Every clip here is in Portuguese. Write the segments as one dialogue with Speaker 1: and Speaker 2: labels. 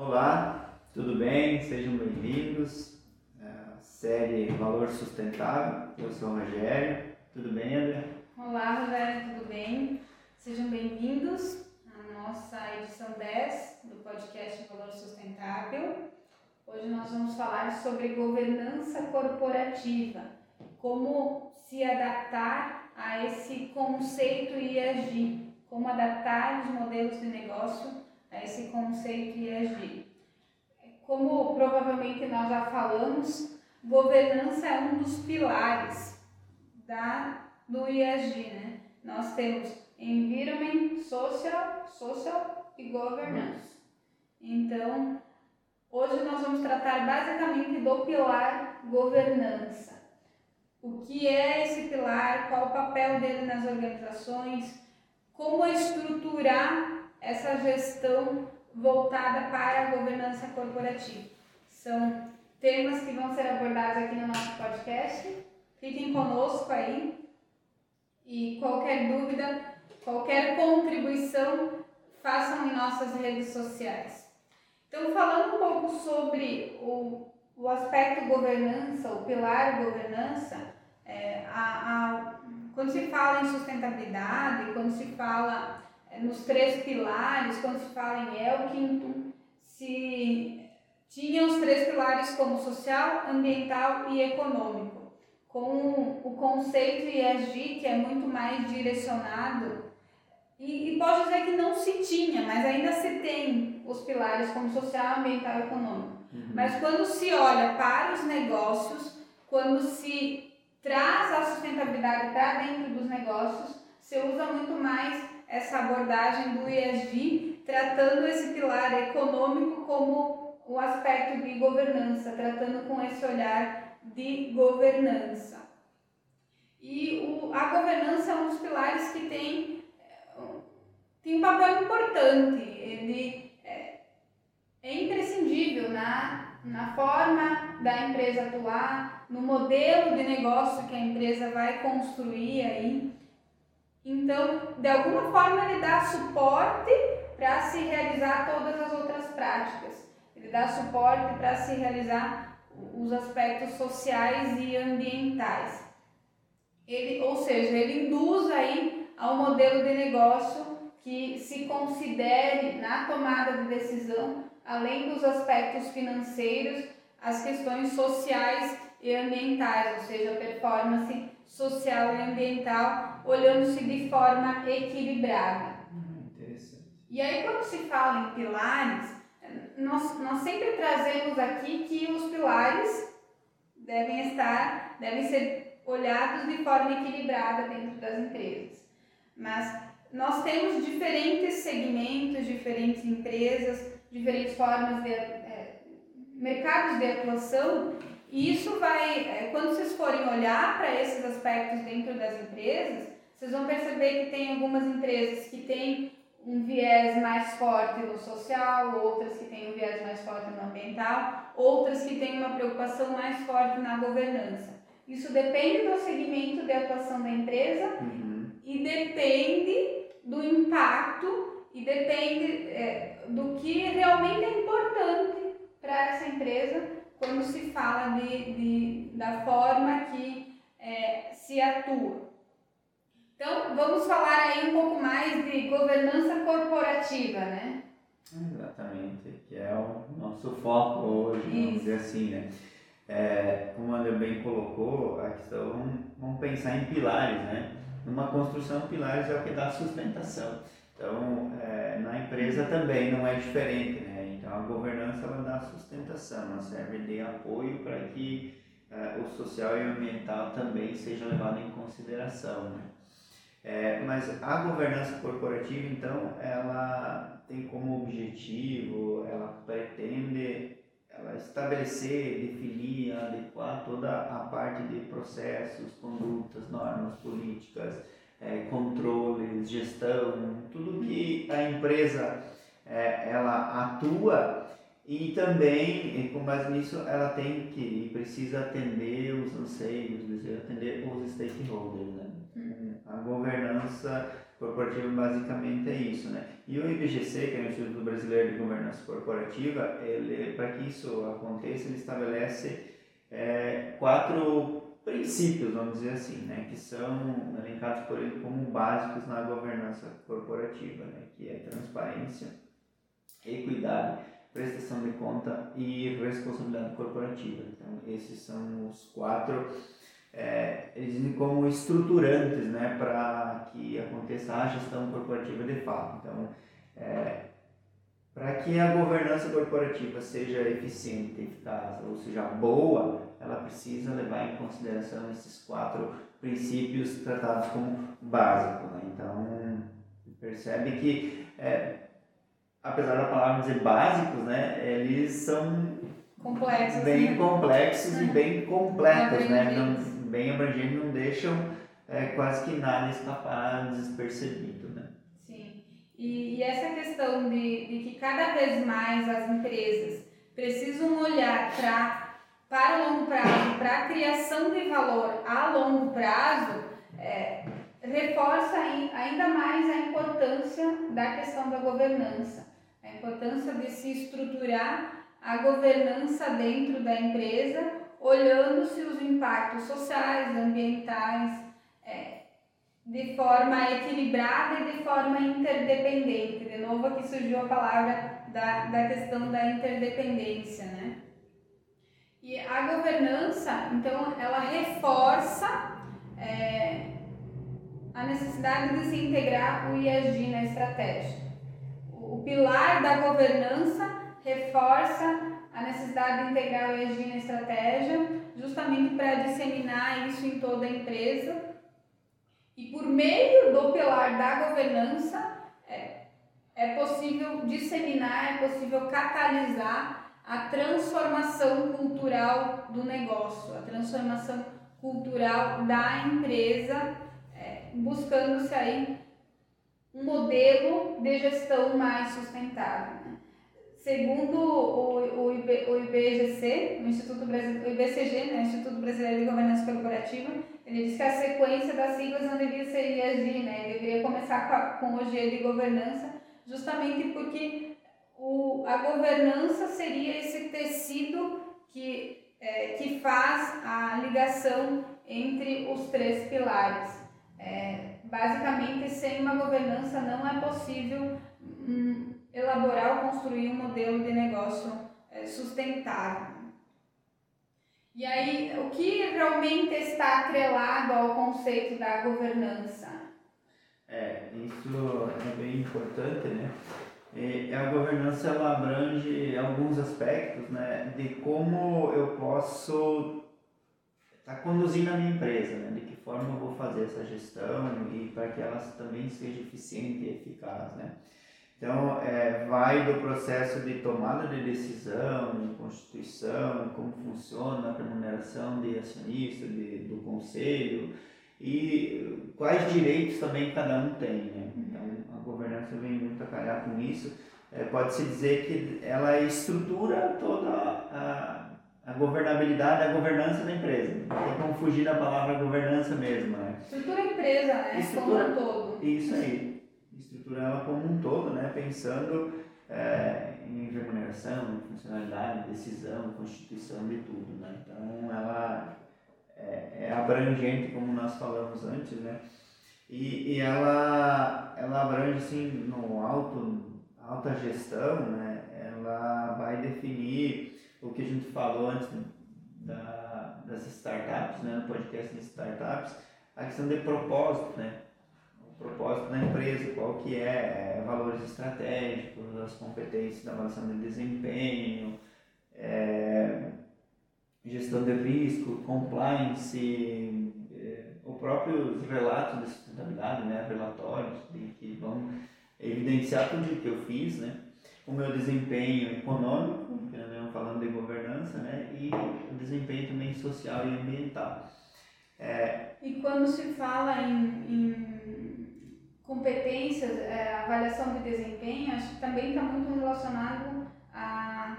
Speaker 1: Olá, tudo bem? Sejam bem-vindos à série Valor Sustentável. Eu sou o Rogério. Tudo bem, André?
Speaker 2: Olá, Rogério, tudo bem? Sejam bem-vindos à nossa edição 10 do podcast Valor Sustentável. Hoje nós vamos falar sobre governança corporativa, como se adaptar a esse conceito e agir, como adaptar os modelos de negócio a esse conceito e agir. Como provavelmente nós já falamos, governança é um dos pilares da, do ISG, né? Nós temos environment, social, social e governance. Então, hoje nós vamos tratar basicamente do pilar governança. O que é esse pilar, qual o papel dele nas organizações, como estruturar essa gestão voltada para a governança corporativa. São temas que vão ser abordados aqui no nosso podcast. Fiquem conosco aí e qualquer dúvida, qualquer contribuição, façam em nossas redes sociais. Então, falando um pouco sobre o, o aspecto governança, o pilar governança, é, a, a, quando se fala em sustentabilidade, quando se fala nos três pilares, quando se fala em Elkington, se tinha os três pilares como social, ambiental e econômico, com o conceito ESG que é muito mais direcionado e, e pode dizer que não se tinha, mas ainda se tem os pilares como social, ambiental e econômico. Uhum. Mas quando se olha para os negócios, quando se traz a sustentabilidade para dentro dos negócios, se usa muito mais essa abordagem do ESG, tratando esse pilar econômico como o aspecto de governança, tratando com esse olhar de governança. E o, a governança é um dos pilares que tem, tem um papel importante, ele é, é imprescindível na, na forma da empresa atuar, no modelo de negócio que a empresa vai construir aí. Então, de alguma forma, ele dá suporte para se realizar todas as outras práticas. Ele dá suporte para se realizar os aspectos sociais e ambientais. Ele, ou seja, ele induz aí ao modelo de negócio que se considere na tomada de decisão, além dos aspectos financeiros, as questões sociais e ambientais, ou seja, performance social e ambiental, olhando-se de forma equilibrada.
Speaker 1: Hum,
Speaker 2: e aí, quando se fala em pilares, nós, nós sempre trazemos aqui que os pilares devem estar, devem ser olhados de forma equilibrada dentro das empresas. Mas nós temos diferentes segmentos, diferentes empresas, diferentes formas de é, mercados de atuação e isso vai, é, quando vocês forem olhar para esses aspectos dentro das empresas, vocês vão perceber que tem algumas empresas que têm um viés mais forte no social, outras que têm um viés mais forte no ambiental, outras que têm uma preocupação mais forte na governança. Isso depende do segmento de atuação da empresa uhum. e depende do impacto e depende é, do que realmente é importante para essa empresa quando se fala de, de da forma que é, se atua. Então, vamos falar aí um pouco mais de governança corporativa, né?
Speaker 1: Exatamente, que é o nosso foco hoje, vamos Isso. dizer assim, né? É, como o André bem colocou, a questão, vamos pensar em pilares, né? Numa construção, pilares é o que dá sustentação. Então, é, na empresa também não é diferente, né? Então, a governança ela dá sustentação, ela serve de apoio para que é, o social e o ambiental também seja levado em consideração, né? É, mas a governança corporativa, então, ela tem como objetivo, ela pretende ela estabelecer, definir, adequar toda a parte de processos, condutas, normas, políticas, é, controles, gestão, tudo que a empresa é, ela atua e também, com base nisso, ela tem que e precisa atender os anseios, atender os stakeholders. Né? Uhum. A governança corporativa basicamente é isso, né? E o IBGC, que é o Instituto Brasileiro de Governança Corporativa, ele, para que isso aconteça, ele estabelece é, quatro princípios, vamos dizer assim, né? Que são elencados por ele como básicos na governança corporativa, né? Que é transparência, equidade, prestação de conta e responsabilidade corporativa. Então, esses são os quatro é, eles dizem como estruturantes né, para que aconteça a gestão corporativa de fato. Então, é, para que a governança corporativa seja eficiente, eficaz, ou seja, boa, ela precisa levar em consideração esses quatro princípios tratados como básicos. Né? Então, percebe que, é, apesar da palavra dizer básicos, né, eles são
Speaker 2: complexos,
Speaker 1: bem
Speaker 2: né?
Speaker 1: complexos e bem completos, né? Não, bem abrangentes, não deixam é, quase que nada escapar despercebido, né?
Speaker 2: Sim. E, e essa questão de, de que cada vez mais as empresas precisam olhar para para o longo prazo, para a criação de valor a longo prazo, é, reforça ainda mais a importância da questão da governança, importância de se estruturar a governança dentro da empresa olhando-se os impactos sociais, ambientais, é, de forma equilibrada e de forma interdependente. De novo aqui surgiu a palavra da, da questão da interdependência, né? E a governança, então, ela reforça é, a necessidade de se integrar o ISD na estratégia. O pilar da governança reforça a necessidade de integrar o ESG na estratégia, justamente para disseminar isso em toda a empresa. E por meio do pilar da governança, é, é possível disseminar, é possível catalisar a transformação cultural do negócio, a transformação cultural da empresa, é, buscando-se aí um modelo de gestão mais sustentável. Segundo o, o, IB, o IBGC, o Instituto Brasileiro, o IBCG, né, Instituto Brasileiro de Governança Corporativa, ele diz que a sequência das siglas não devia ser IAG, né, deveria começar com, a, com o G de governança, justamente porque o, a governança seria esse tecido que, é, que faz a ligação entre os três pilares. É, basicamente, sem uma governança não é possível hum, elaborar ou construir um modelo de negócio é, sustentável. E aí, o que realmente está atrelado ao conceito da governança?
Speaker 1: É, isso é bem importante, né? E a governança ela abrange alguns aspectos, né, de como eu posso estar tá conduzindo a minha empresa, né, de que forma eu vou fazer essa gestão e para que ela também seja eficiente e eficaz, né. Então, é, vai do processo de tomada de decisão, de constituição, como funciona a remuneração de acionista, de, do conselho e quais direitos também cada um tem. Né? Então, a governança vem muito a calhar com isso. É, Pode-se dizer que ela estrutura toda a, a governabilidade, a governança da empresa. Não tem como fugir da palavra governança mesmo. Né?
Speaker 2: Estrutura a empresa, né? Estrutura, como um todo.
Speaker 1: Isso aí estruturar ela como um todo, né? pensando é, em remuneração, em funcionalidade, decisão, constituição de tudo. Né? Então, ela é, é, abrangente, como nós falamos antes, né? e, e ela, ela abrange assim, no alto, alta gestão, né? ela vai definir o que a gente falou antes da, das startups, né? no podcast de startups, a questão de propósito, né? propósito da empresa, qual que é, é, valores estratégicos, as competências da avaliação de desempenho, é, gestão de risco, compliance, é, os próprios relatos de sustentabilidade, né, relatórios de, que vão evidenciar tudo o que eu fiz, né, o meu desempenho econômico, falando de governança, né, e o desempenho também social e ambiental.
Speaker 2: É, e quando se fala em, em competências, é, avaliação de desempenho, acho que também está muito relacionado à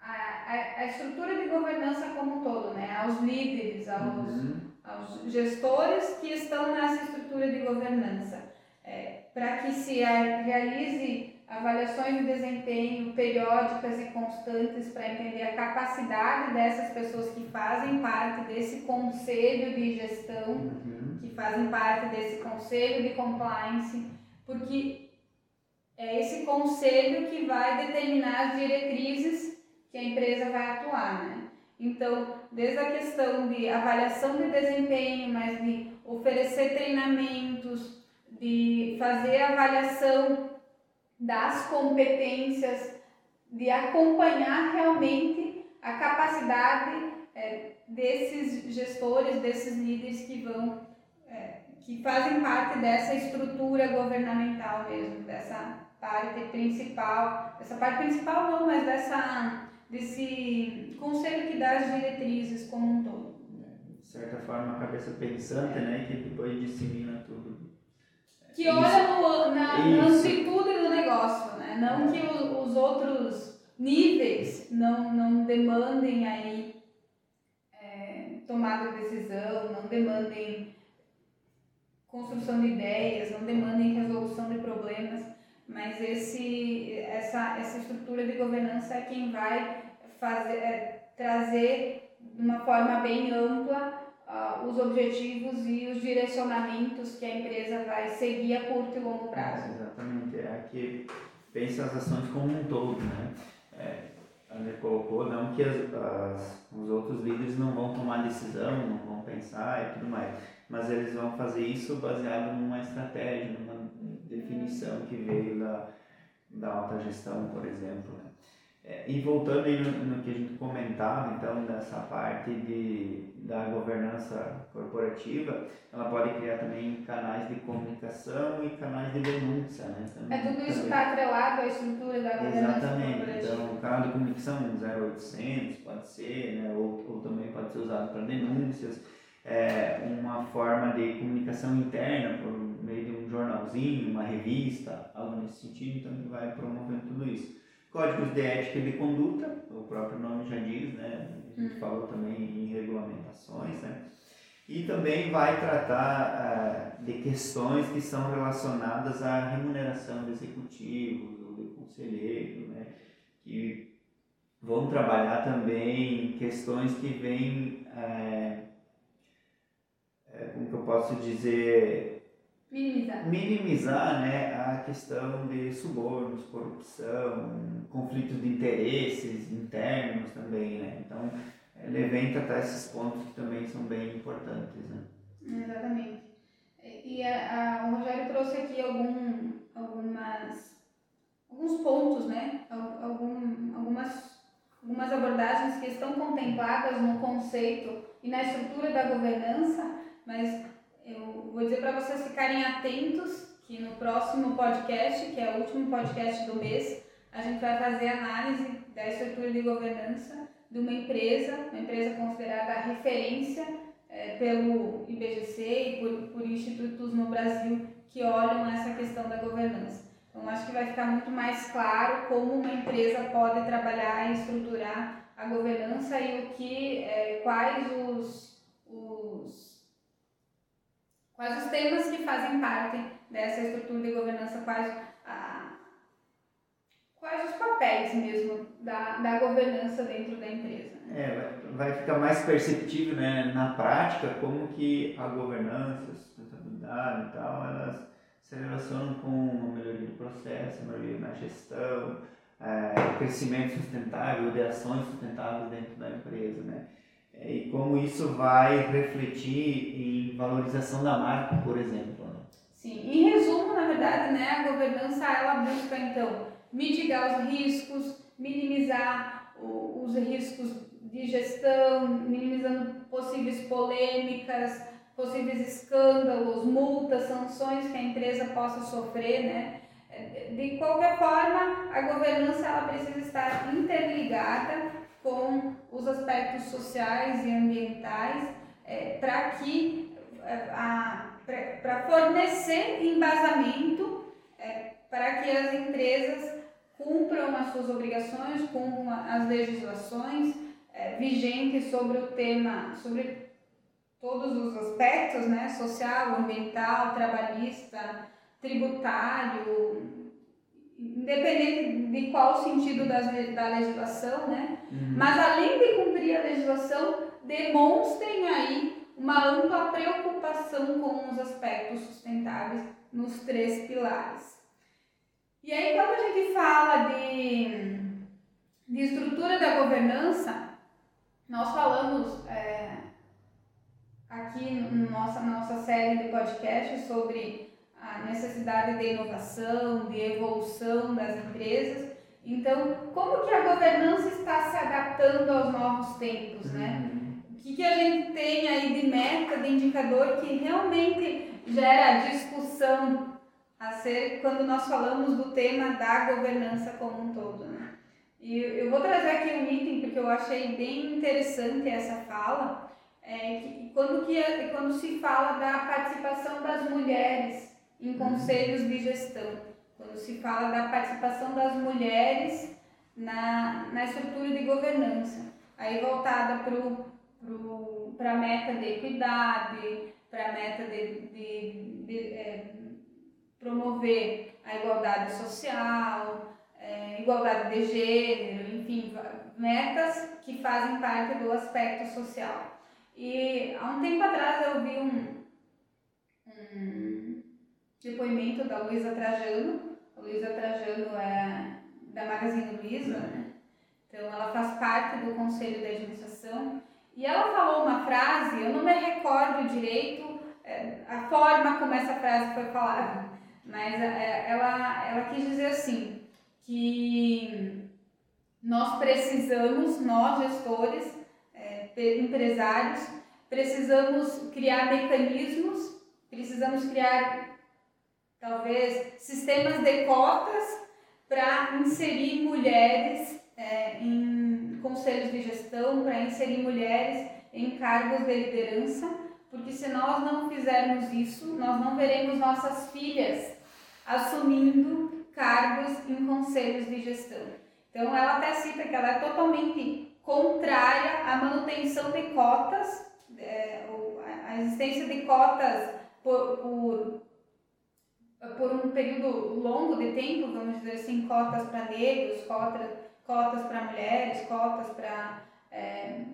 Speaker 2: a, a, a, estrutura de governança como um todo, né? aos líderes, aos, uhum. aos gestores que estão nessa estrutura de governança. É, para que se realize avaliações de desempenho periódicas e constantes para entender a capacidade dessas pessoas que fazem parte desse conselho de gestão, uhum. que fazem parte desse conselho de compliance, porque é esse conselho que vai determinar as diretrizes que a empresa vai atuar, né? Então, desde a questão de avaliação de desempenho, mas de oferecer treinamentos, de fazer avaliação das competências, de acompanhar realmente a capacidade é, desses gestores, desses líderes que vão, é, que fazem parte dessa estrutura governamental mesmo, dessa parte principal, essa parte principal não, mas dessa, desse conselho que dá as diretrizes como um todo.
Speaker 1: De certa forma, a cabeça pensante, né, que depois dissemina tudo
Speaker 2: que olha no, na, na amplitude negócio, né? Não que o, os outros níveis não, não demandem aí é, tomada de decisão, não demandem construção de ideias, não demandem resolução de problemas, mas esse, essa, essa estrutura de governança é quem vai fazer, é, trazer de uma forma bem ampla uh, os objetivos e os direcionamentos que a empresa vai seguir a curto e longo prazo.
Speaker 1: É, exatamente, é que pensa as ações como um todo, né? É, André colocou, não que as, as, os outros líderes não vão tomar decisão, não vão pensar e tudo mais, mas eles vão fazer isso baseado numa estratégia, numa definição que veio da, da alta gestão, por exemplo. Né? É, e voltando aí no, no, que a gente comentava, então, dessa parte de, da governança corporativa, ela pode criar também canais de comunicação e canais de denúncia, né?
Speaker 2: Também, é tudo isso está atrelado à estrutura da governança
Speaker 1: Exatamente. corporativa. Então, o canal de comunicação 0800 pode ser, né? ou, ou também pode ser usado para denúncias. É, uma forma de comunicação interna por meio de um jornalzinho, uma revista, algo nesse sentido, então vai promovendo tudo isso. Códigos de ética e de conduta, o próprio nome já diz, né? A gente uhum. falou também em regulamentações, né? E também vai tratar uh, de questões que são relacionadas à remuneração de executivos ou de conselheiros, né? Que vão trabalhar também questões que vêm, é, é, como que eu posso dizer,
Speaker 2: Minimizar.
Speaker 1: Né, a questão de subornos, corrupção, conflitos de interesses internos também. Né? Então, ele vem tratar esses pontos que também são bem importantes. Né?
Speaker 2: Exatamente. E a, a, o Rogério trouxe aqui algum, algumas, alguns pontos, né? Algum, algumas, algumas abordagens que estão contempladas no conceito e na estrutura da governança, mas eu vou dizer para vocês ficarem atentos que no próximo podcast, que é o último podcast do mês, a gente vai fazer análise da estrutura de governança de uma empresa, uma empresa considerada referência é, pelo IBGC e por, por institutos no Brasil que olham essa questão da governança. Então, acho que vai ficar muito mais claro como uma empresa pode trabalhar e estruturar a governança e o que, é, quais os, Quais os temas que fazem parte dessa estrutura de governança, quais, a, quais os papéis mesmo da, da governança dentro da empresa.
Speaker 1: Né? É, vai, ficar mais perceptível né, na prática como que a governança, a sustentabilidade e tal, elas se relacionam com uma melhoria do processo, melhoria na gestão, é, crescimento sustentável, de ações sustentáveis dentro da empresa, né? É, e como isso vai refletir em valorização da marca, por exemplo. Né?
Speaker 2: Sim, em resumo, na verdade, né, a governança ela busca então mitigar os riscos, minimizar os riscos de gestão, minimizando possíveis polêmicas, possíveis escândalos, multas, sanções que a empresa possa sofrer, né? De qualquer forma, a governança ela precisa estar interligada com os aspectos sociais e ambientais é, para que é, para fornecer embasamento é, para que as empresas cumpram as suas obrigações, cumpram as legislações é, vigentes sobre o tema, sobre todos os aspectos, né, social, ambiental, trabalhista, tributário, independente de qual sentido das, da legislação, né? Uhum. Mas além de cumprir a legislação, demonstrem aí uma ampla preocupação com os aspectos sustentáveis nos três pilares. E aí, quando a gente fala de, de estrutura da governança, nós falamos é, aqui no nossa, na nossa série de podcast sobre a necessidade de inovação, de evolução das empresas. Então, como que a governança está se adaptando aos novos tempos, né? Uhum. O que, que a gente tem aí de meta, de indicador que realmente gera discussão a ser quando nós falamos do tema da governança como um todo, né? E eu vou trazer aqui um item porque eu achei bem interessante essa fala, é que quando, que, quando se fala da participação das mulheres em conselhos de gestão, quando se fala da participação das mulheres na, na estrutura de governança, aí voltada para a meta de equidade, para a meta de, de, de é, promover a igualdade social, é, igualdade de gênero, enfim, metas que fazem parte do aspecto social. E há um tempo atrás eu vi um, um depoimento da Luísa Trajano. Luísa Trajano é da Magazine Luiza, né? Então ela faz parte do conselho de administração. E ela falou uma frase, eu não me recordo direito é, a forma como essa frase foi falada, mas é, ela, ela quis dizer assim, que nós precisamos, nós gestores, é, empresários, precisamos criar mecanismos, precisamos criar talvez sistemas de cotas para inserir mulheres é, em conselhos de gestão, para inserir mulheres em cargos de liderança, porque se nós não fizermos isso, nós não veremos nossas filhas assumindo cargos em conselhos de gestão. Então, ela até cita que ela é totalmente contrária à manutenção de cotas, é, a existência de cotas por, por, por, um período longo de tempo, vamos dizer assim, cotas para negros, cotas, cotas para mulheres, cotas para é,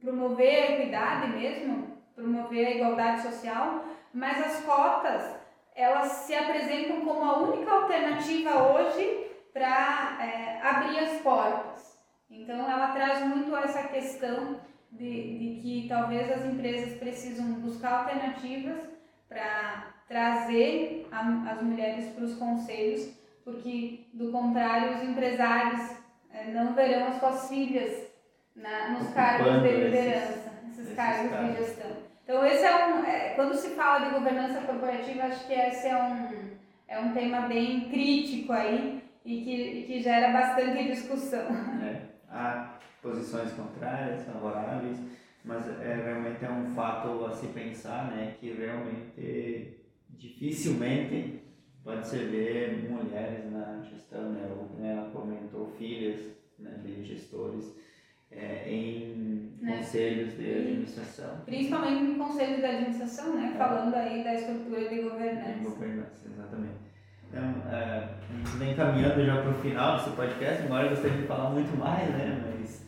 Speaker 2: promover a equidade mesmo, promover a igualdade social, mas as cotas elas se apresentam como a única alternativa hoje para é, abrir as portas. Então, ela traz muito essa questão de, de que talvez as empresas precisam buscar alternativas para trazer a, as mulheres para os conselhos, porque, do contrário, os empresários é, não verão as suas filhas na, nos cargos de liderança, esses, esses cargos de gestão. Então, esse é um. É, quando se fala de governança corporativa, acho que esse é um, é um tema bem crítico aí e que, que gera bastante discussão.
Speaker 1: É, há posições contrárias, favoráveis, mas é, realmente é um fato a se pensar, né, que realmente dificilmente pode se ver mulheres na gestão, né, ou né, ela comentou filhas né, de gestores é, em né? conselhos de administração.
Speaker 2: Principalmente em conselhos de administração, né? É. Falando aí da estrutura de governança.
Speaker 1: De governança, exatamente. Então, é, a gente vem caminhando já para o final desse podcast, embora eu gostaria de falar muito mais, né? Mas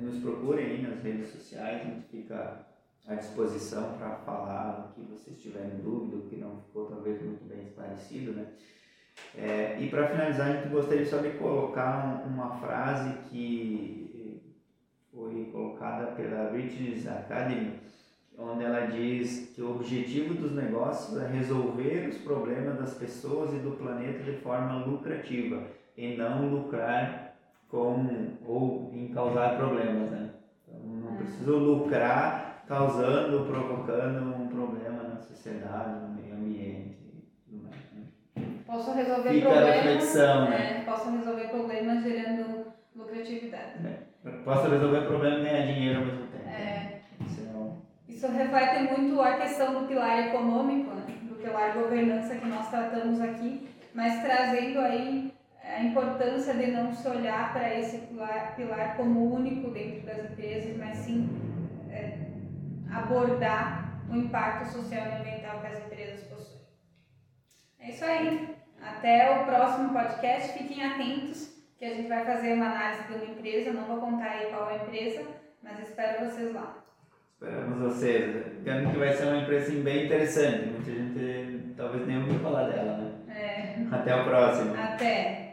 Speaker 1: nos procurem aí nas redes sociais, a gente fica à disposição para falar o que vocês tiverem dúvida, o que não ficou talvez muito bem esclarecido, né? É, e para finalizar, a gente gostaria só de colocar uma frase que foi colocada pela British Academy, onde ela diz que o objetivo dos negócios é resolver os problemas das pessoas e do planeta de forma lucrativa e não lucrar com ou em causar problemas, né? Então não é. preciso lucrar causando, provocando um problema na sociedade, no meio ambiente tudo mais.
Speaker 2: Né? Posso resolver
Speaker 1: Fica
Speaker 2: problemas.
Speaker 1: A reflexão, né?
Speaker 2: É, posso resolver problemas gerando lucratividade.
Speaker 1: É. Posso resolver o problema e ganhar dinheiro ao mesmo tempo.
Speaker 2: É. Isso reflete muito a questão do pilar econômico, né? do pilar governança que nós tratamos aqui, mas trazendo aí a importância de não se olhar para esse pilar, pilar como único dentro das empresas, mas sim é, abordar o impacto social e ambiental que as empresas possuem. É isso aí. Até o próximo podcast. Fiquem atentos que a gente vai fazer uma análise de uma empresa. Não vou contar aí qual é a empresa, mas espero vocês lá.
Speaker 1: Esperamos vocês. Lembrando que vai ser uma empresa assim, bem interessante. Muita gente talvez nem ouviu falar dela, né?
Speaker 2: É.
Speaker 1: Até o próximo.
Speaker 2: Até.